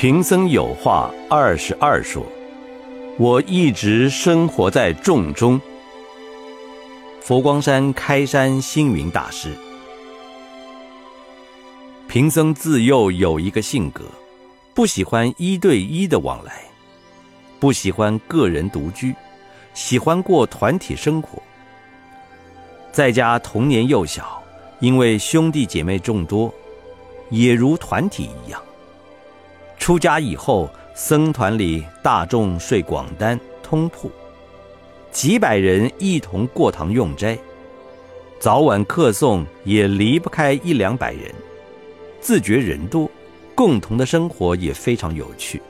贫僧有话二十二说，我一直生活在众中。佛光山开山星云大师，贫僧自幼有一个性格，不喜欢一对一的往来，不喜欢个人独居，喜欢过团体生活。在家童年幼小，因为兄弟姐妹众多，也如团体一样。出家以后，僧团里大众睡广单通铺，几百人一同过堂用斋，早晚客诵也离不开一两百人，自觉人多，共同的生活也非常有趣。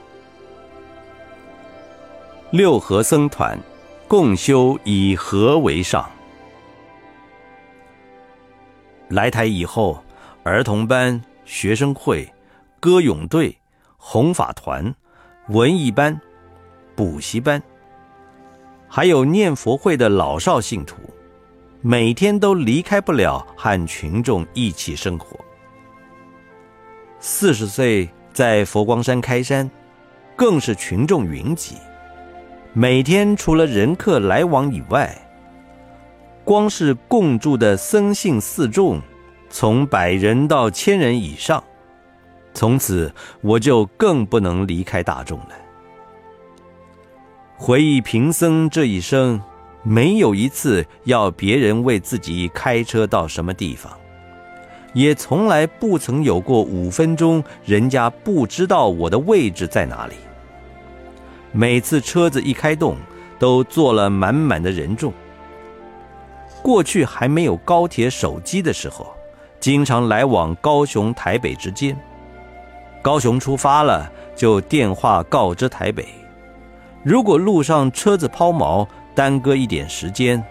六合僧团，共修以和为上。来台以后，儿童班、学生会、歌咏队。弘法团、文艺班、补习班，还有念佛会的老少信徒，每天都离开不了和群众一起生活。四十岁在佛光山开山，更是群众云集，每天除了人客来往以外，光是共住的僧信四众，从百人到千人以上。从此我就更不能离开大众了。回忆贫僧这一生，没有一次要别人为自己开车到什么地方，也从来不曾有过五分钟人家不知道我的位置在哪里。每次车子一开动，都坐了满满的人众。过去还没有高铁、手机的时候，经常来往高雄、台北之间。高雄出发了，就电话告知台北。如果路上车子抛锚，耽搁一点时间，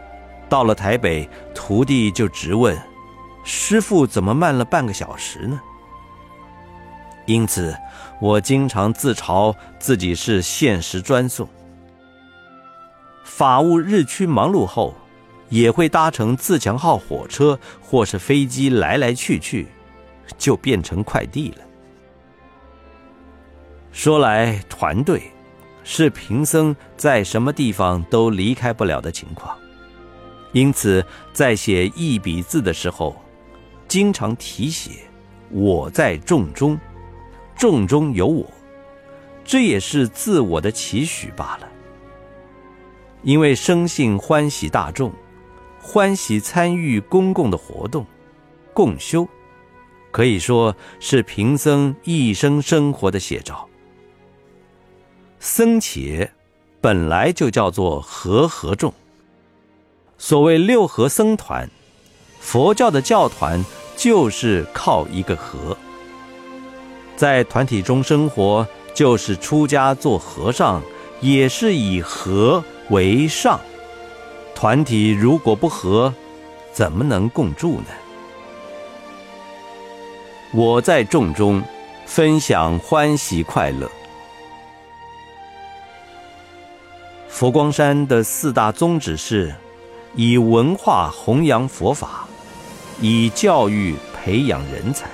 到了台北，徒弟就直问：“师傅怎么慢了半个小时呢？”因此，我经常自嘲自己是限时专送。法务日趋忙碌后，也会搭乘自强号火车或是飞机来来去去，就变成快递了。说来，团队是贫僧在什么地方都离开不了的情况，因此在写一笔字的时候，经常题写“我在众中，众中有我”，这也是自我的期许罢了。因为生性欢喜大众，欢喜参与公共的活动，共修，可以说是贫僧一生生活的写照。僧伽本来就叫做和合众。所谓六合僧团，佛教的教团就是靠一个和。在团体中生活，就是出家做和尚，也是以和为上。团体如果不和，怎么能共住呢？我在众中分享欢喜快乐。佛光山的四大宗旨是：以文化弘扬佛法，以教育培养人才，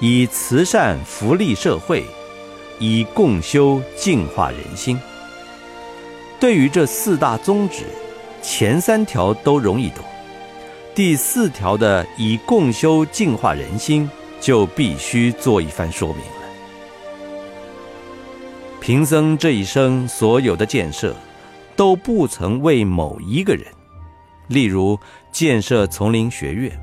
以慈善福利社会，以共修净化人心。对于这四大宗旨，前三条都容易懂，第四条的以共修净化人心，就必须做一番说明。贫僧这一生所有的建设。都不曾为某一个人，例如建设丛林学院，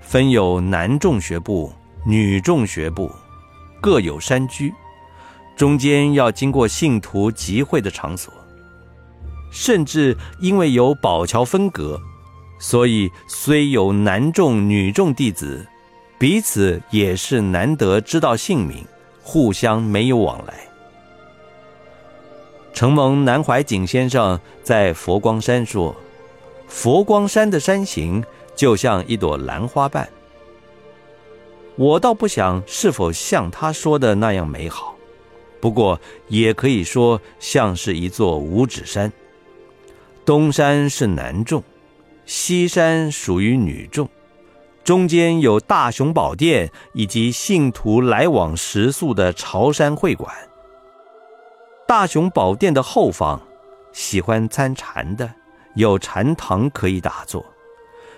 分有男众学部、女众学部，各有山居，中间要经过信徒集会的场所，甚至因为有宝桥分隔，所以虽有男众、女众弟子，彼此也是难得知道姓名，互相没有往来。承蒙南怀瑾先生在佛光山说：“佛光山的山形就像一朵兰花瓣。”我倒不想是否像他说的那样美好，不过也可以说像是一座五指山。东山是男众，西山属于女众，中间有大雄宝殿以及信徒来往食宿的朝山会馆。大雄宝殿的后方，喜欢参禅的有禅堂可以打坐；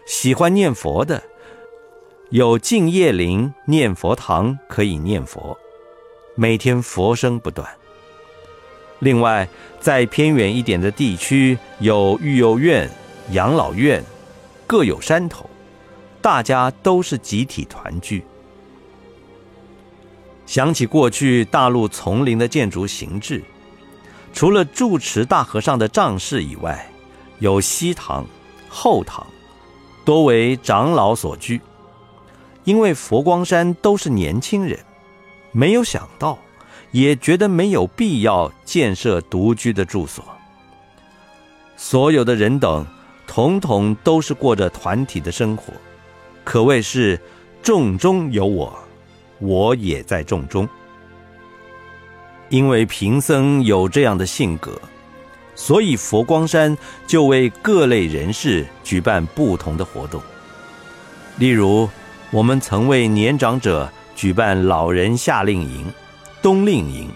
喜欢念佛的有净业林念佛堂可以念佛，每天佛声不断。另外，在偏远一点的地区，有育幼院、养老院，各有山头，大家都是集体团聚。想起过去大陆丛林的建筑形制。除了住持大和尚的帐室以外，有西堂、后堂，多为长老所居。因为佛光山都是年轻人，没有想到，也觉得没有必要建设独居的住所。所有的人等，统统都是过着团体的生活，可谓是众中有我，我也在众中。因为贫僧有这样的性格，所以佛光山就为各类人士举办不同的活动。例如，我们曾为年长者举办老人夏令营、冬令营，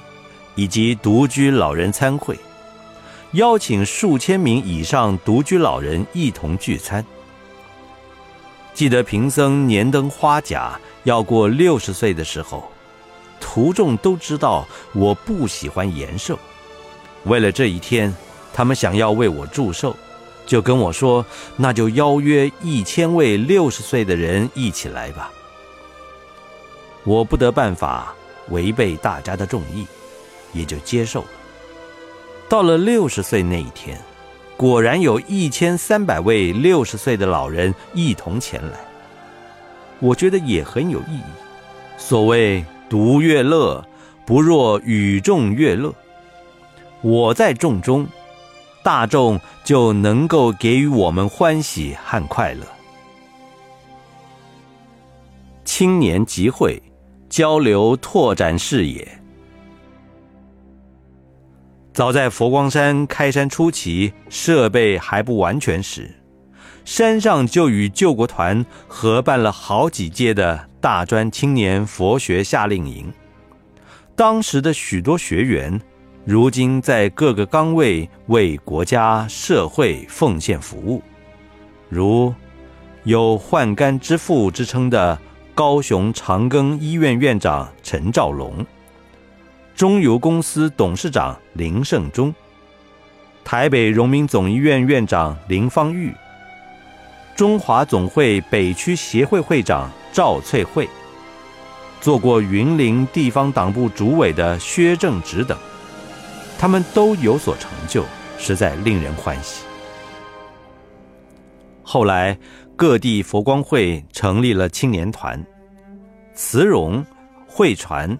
以及独居老人参会，邀请数千名以上独居老人一同聚餐。记得贫僧年登花甲要过六十岁的时候。徒众都知道我不喜欢延寿，为了这一天，他们想要为我祝寿，就跟我说：“那就邀约一千位六十岁的人一起来吧。”我不得办法，违背大家的众意，也就接受了。到了六十岁那一天，果然有一千三百位六十岁的老人一同前来，我觉得也很有意义。所谓。独乐乐，不若与众乐乐。我在众中，大众就能够给予我们欢喜和快乐。青年集会，交流拓展视野。早在佛光山开山初期，设备还不完全时，山上就与救国团合办了好几届的。大专青年佛学夏令营，当时的许多学员，如今在各个岗位为国家社会奉献服务，如有“换肝之父”之称的高雄长庚医院院长陈兆龙，中油公司董事长林胜忠，台北荣民总医院院长林芳玉，中华总会北区协会会长。赵翠慧，做过云林地方党部主委的薛正直等，他们都有所成就，实在令人欢喜。后来各地佛光会成立了青年团，慈荣、慧传、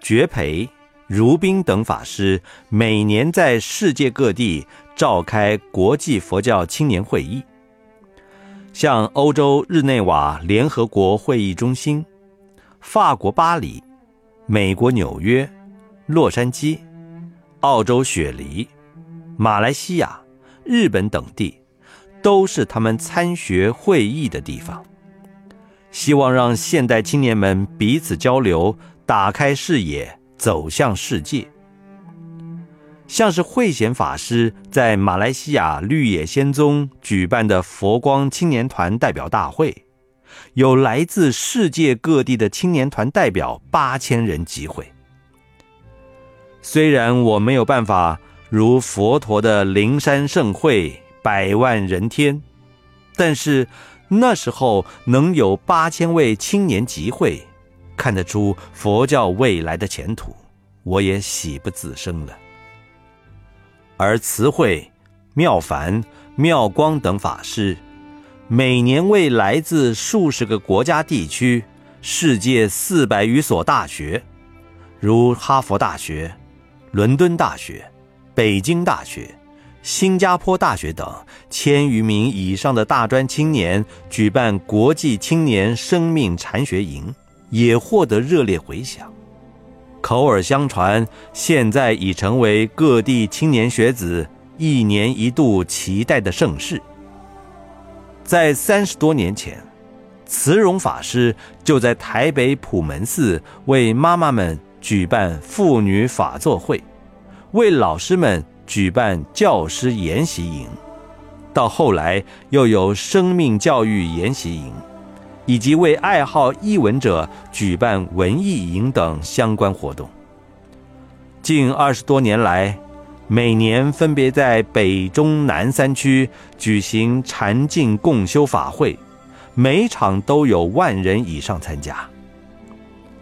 觉培、如宾等法师每年在世界各地召开国际佛教青年会议。像欧洲日内瓦联合国会议中心、法国巴黎、美国纽约、洛杉矶、澳洲雪梨、马来西亚、日本等地，都是他们参学会议的地方。希望让现代青年们彼此交流，打开视野，走向世界。像是慧贤法师在马来西亚绿野仙踪举办的佛光青年团代表大会，有来自世界各地的青年团代表八千人集会。虽然我没有办法如佛陀的灵山盛会百万人天，但是那时候能有八千位青年集会，看得出佛教未来的前途，我也喜不自胜了。而慈惠、妙凡、妙光等法师，每年为来自数十个国家地区、世界四百余所大学，如哈佛大学、伦敦大学、北京大学、新加坡大学等千余名以上的大专青年举办国际青年生命禅学营，也获得热烈回响。口耳相传，现在已成为各地青年学子一年一度期待的盛事。在三十多年前，慈容法师就在台北普门寺为妈妈们举办妇女法座会，为老师们举办教师研习营，到后来又有生命教育研习营，以及为爱好译文者举办文艺营等相关活动。近二十多年来，每年分别在北、中、南三区举行禅净共修法会。每场都有万人以上参加，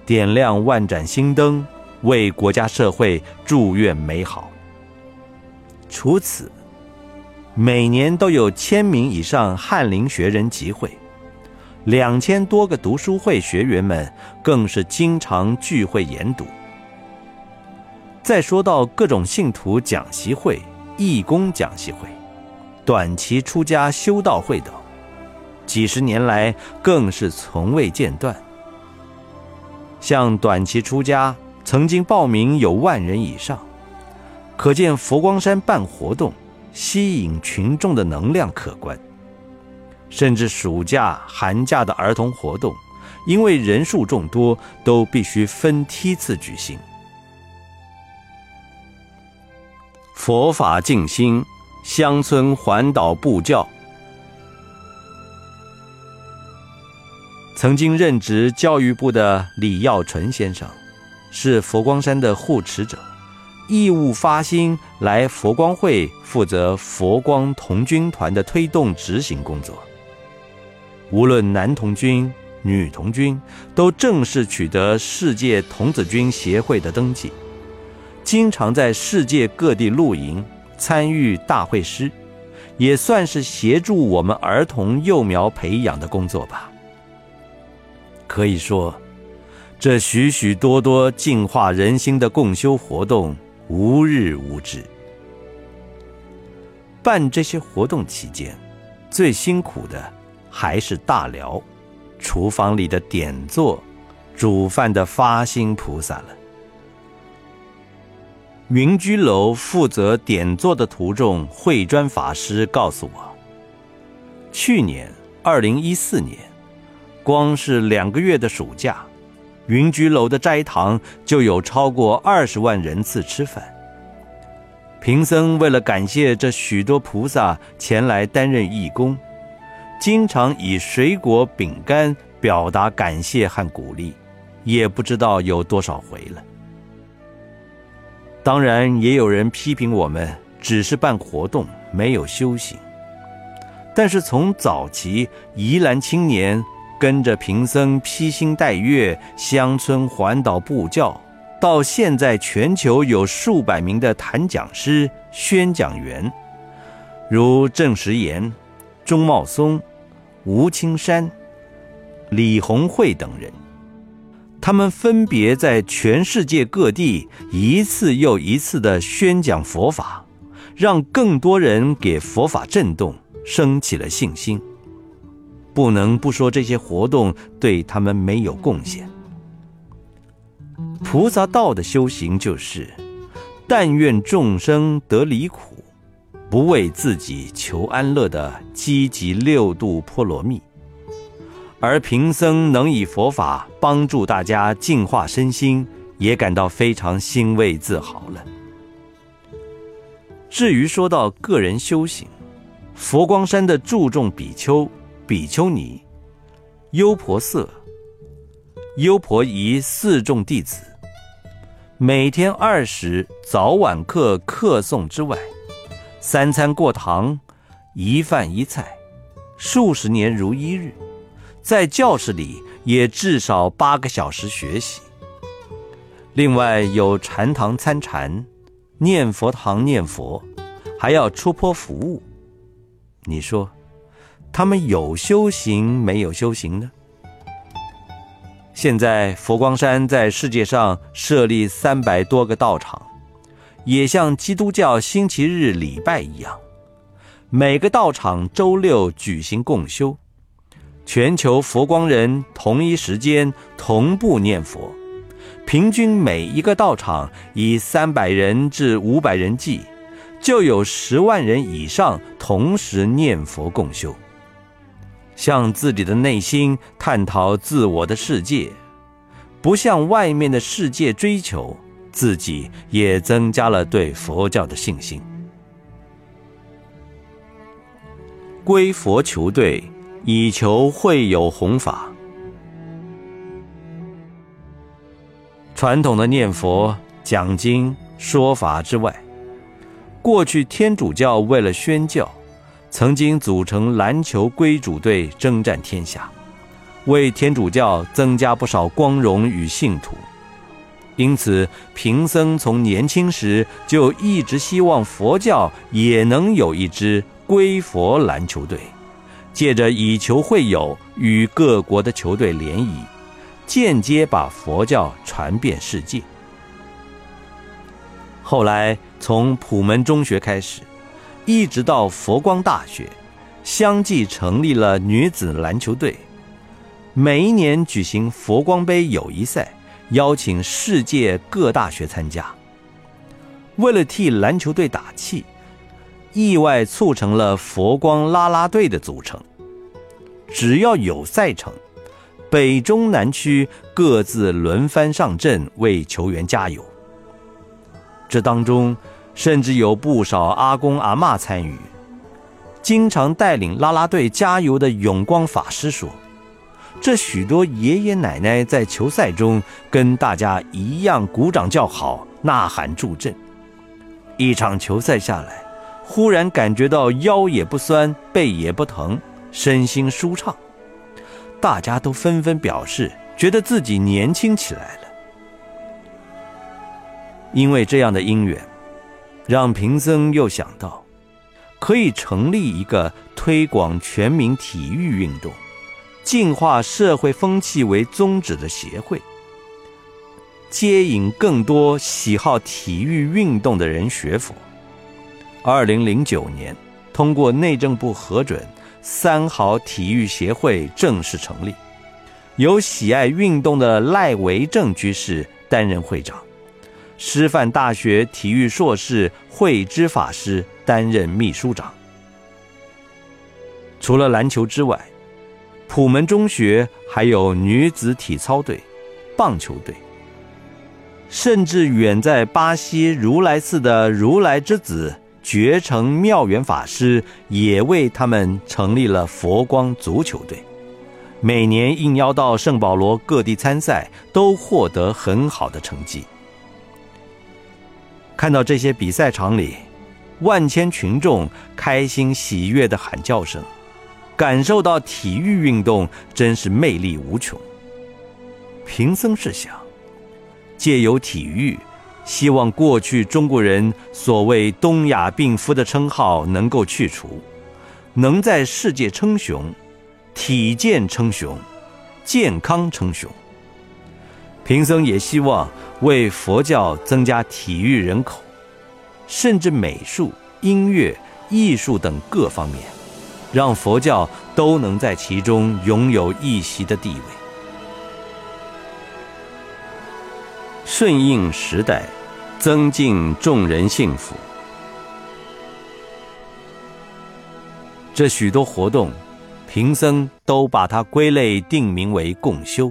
点亮万盏心灯，为国家社会祝愿美好。除此，每年都有千名以上翰林学人集会，两千多个读书会学员们更是经常聚会研读。再说到各种信徒讲习会、义工讲习会、短期出家修道会等。几十年来，更是从未间断。像短期出家，曾经报名有万人以上，可见佛光山办活动吸引群众的能量可观。甚至暑假、寒假的儿童活动，因为人数众多，都必须分梯次举行。佛法静心，乡村环岛布教。曾经任职教育部的李耀纯先生，是佛光山的护持者，义务发心来佛光会负责佛光童军团的推动执行工作。无论男童军、女童军，都正式取得世界童子军协会的登记，经常在世界各地露营，参与大会师，也算是协助我们儿童幼苗培养的工作吧。可以说，这许许多多净化人心的共修活动无日无止。办这些活动期间，最辛苦的还是大寮厨房里的点座、煮饭的发心菩萨了。云居楼负责点座的途中慧专法师告诉我，去年二零一四年。光是两个月的暑假，云居楼的斋堂就有超过二十万人次吃饭。贫僧为了感谢这许多菩萨前来担任义工，经常以水果、饼干表达感谢和鼓励，也不知道有多少回了。当然，也有人批评我们只是办活动，没有修行。但是从早期宜兰青年。跟着贫僧披星戴月乡村环岛布教，到现在全球有数百名的谈讲师、宣讲员，如郑时岩、钟茂松、吴青山、李洪慧等人，他们分别在全世界各地一次又一次的宣讲佛法，让更多人给佛法震动，升起了信心。不能不说这些活动对他们没有贡献。菩萨道的修行就是，但愿众生得离苦，不为自己求安乐的积极六度波罗蜜。而贫僧能以佛法帮助大家净化身心，也感到非常欣慰自豪了。至于说到个人修行，佛光山的注重比丘。比丘尼、优婆塞、优婆夷四众弟子，每天二十早晚课课诵之外，三餐过堂，一饭一菜，数十年如一日，在教室里也至少八个小时学习。另外有禅堂参禅，念佛堂念佛，还要出坡服务。你说？他们有修行没有修行呢？现在佛光山在世界上设立三百多个道场，也像基督教星期日礼拜一样，每个道场周六举行共修，全球佛光人同一时间同步念佛，平均每一个道场以三百人至五百人计，就有十万人以上同时念佛共修。向自己的内心探讨自我的世界，不向外面的世界追求，自己也增加了对佛教的信心。归佛求队，以求会有弘法。传统的念佛、讲经、说法之外，过去天主教为了宣教，曾经组成篮球归主队征战天下，为天主教增加不少光荣与信徒。因此，贫僧从年轻时就一直希望佛教也能有一支。归佛篮球队，借着以球会友，与各国的球队联谊，间接把佛教传遍世界。后来从普门中学开始，一直到佛光大学，相继成立了女子篮球队，每一年举行佛光杯友谊赛，邀请世界各大学参加。为了替篮球队打气。意外促成了佛光啦啦队的组成。只要有赛程，北中南区各自轮番上阵为球员加油。这当中甚至有不少阿公阿妈参与。经常带领啦啦队加油的永光法师说：“这许多爷爷奶奶在球赛中跟大家一样鼓掌叫好、呐喊助阵。一场球赛下来。”忽然感觉到腰也不酸，背也不疼，身心舒畅，大家都纷纷表示觉得自己年轻起来了。因为这样的因缘，让贫僧又想到，可以成立一个推广全民体育运动、净化社会风气为宗旨的协会，接引更多喜好体育运动的人学佛。二零零九年，通过内政部核准，三好体育协会正式成立，由喜爱运动的赖维正居士担任会长，师范大学体育硕士慧之法师担任秘书长。除了篮球之外，普门中学还有女子体操队、棒球队，甚至远在巴西如来寺的如来之子。觉成妙缘法师也为他们成立了佛光足球队，每年应邀到圣保罗各地参赛，都获得很好的成绩。看到这些比赛场里，万千群众开心喜悦的喊叫声，感受到体育运动真是魅力无穷。贫僧是想，借由体育。希望过去中国人所谓“东亚病夫”的称号能够去除，能在世界称雄，体健称雄，健康称雄。贫僧也希望为佛教增加体育人口，甚至美术、音乐、艺术等各方面，让佛教都能在其中拥有一席的地位。顺应时代。增进众人幸福。这许多活动，贫僧都把它归类定名为共修，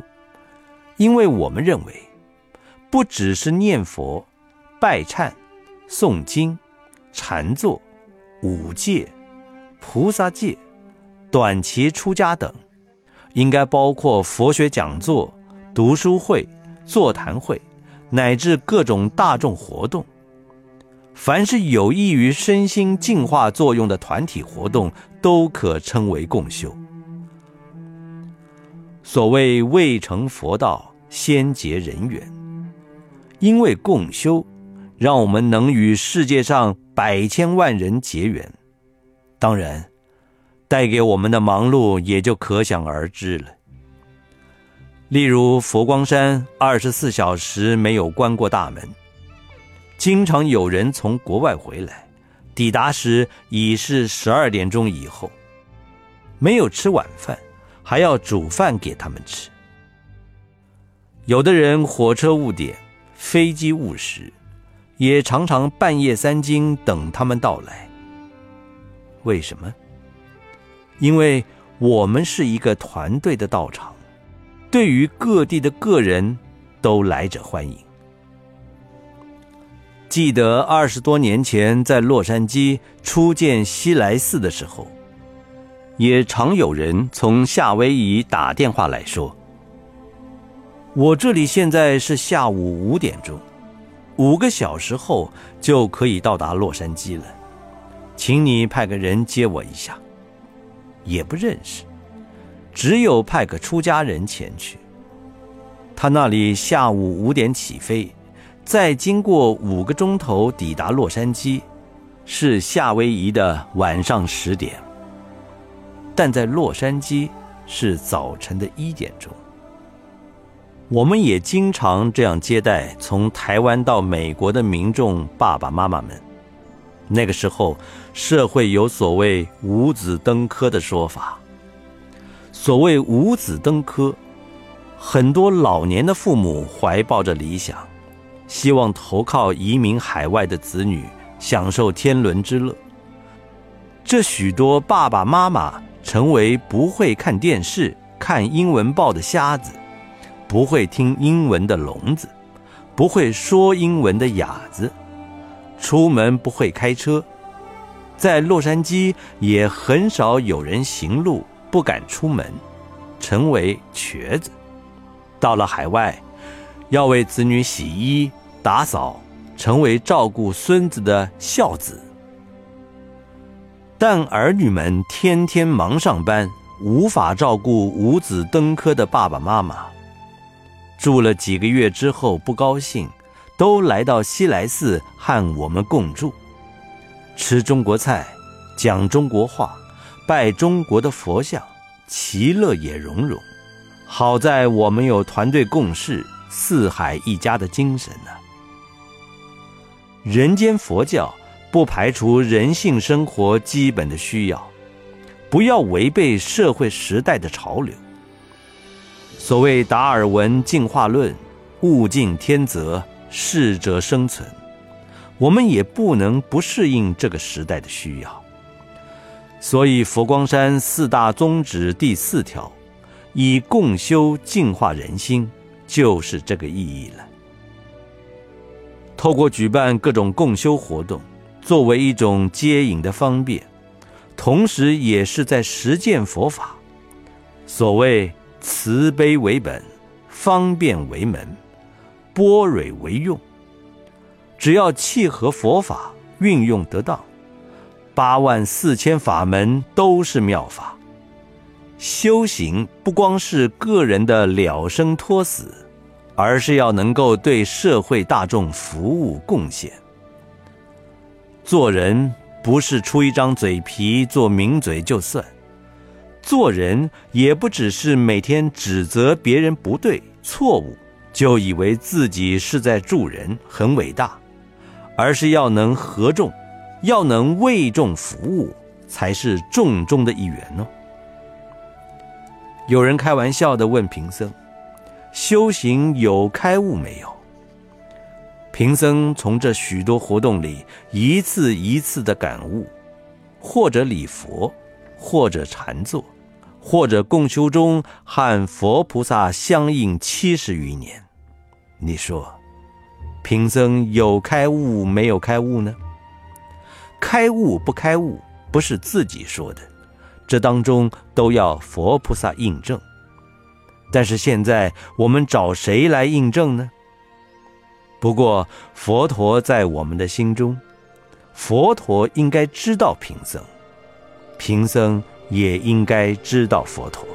因为我们认为，不只是念佛、拜忏、诵经、禅坐、五戒、菩萨戒、短期出家等，应该包括佛学讲座、读书会、座谈会。乃至各种大众活动，凡是有益于身心净化作用的团体活动，都可称为共修。所谓未成佛道，先结人缘。因为共修，让我们能与世界上百千万人结缘。当然，带给我们的忙碌也就可想而知了。例如佛光山二十四小时没有关过大门，经常有人从国外回来，抵达时已是十二点钟以后，没有吃晚饭，还要煮饭给他们吃。有的人火车误点，飞机误时，也常常半夜三更等他们到来。为什么？因为我们是一个团队的道场，对于各地的个人都来者欢迎。记得二十多年前在洛杉矶初见西来寺的时候，也常有人从夏威夷打电话来说：“我这里现在是下午五点钟，五个小时后就可以到达洛杉矶了，请你派个人接我一下。”也不认识，只有派个出家人前去。他那里下午五点起飞。再经过五个钟头抵达洛杉矶，是夏威夷的晚上十点，但在洛杉矶是早晨的一点钟。我们也经常这样接待从台湾到美国的民众爸爸妈妈们。那个时候，社会有所谓“五子登科”的说法。所谓“五子登科”，很多老年的父母怀抱着理想。希望投靠移民海外的子女享受天伦之乐。这许多爸爸妈妈成为不会看电视、看英文报的瞎子，不会听英文的聋子，不会说英文的哑子，出门不会开车，在洛杉矶也很少有人行路不敢出门，成为瘸子。到了海外。要为子女洗衣打扫，成为照顾孙子的孝子。但儿女们天天忙上班，无法照顾五子登科的爸爸妈妈。住了几个月之后，不高兴，都来到西来寺和我们共住，吃中国菜，讲中国话，拜中国的佛像，其乐也融融。好在我们有团队共事。四海一家的精神呢？人间佛教不排除人性生活基本的需要，不要违背社会时代的潮流。所谓达尔文进化论，物竞天择，适者生存，我们也不能不适应这个时代的需要。所以佛光山四大宗旨第四条，以共修净化人心。就是这个意义了。透过举办各种共修活动，作为一种接引的方便，同时也是在实践佛法。所谓慈悲为本，方便为门，般若为用。只要契合佛法，运用得当，八万四千法门都是妙法。修行不光是个人的了生脱死，而是要能够对社会大众服务贡献。做人不是出一张嘴皮做名嘴就算，做人也不只是每天指责别人不对错误，就以为自己是在助人很伟大，而是要能合众，要能为众服务，才是众中的一员哦。有人开玩笑的问贫僧：“修行有开悟没有？”贫僧从这许多活动里一次一次的感悟，或者礼佛，或者禅坐，或者共修中和佛菩萨相应七十余年。你说，贫僧有开悟没有开悟呢？开悟不开悟，不是自己说的。这当中都要佛菩萨印证，但是现在我们找谁来印证呢？不过佛陀在我们的心中，佛陀应该知道贫僧，贫僧也应该知道佛陀。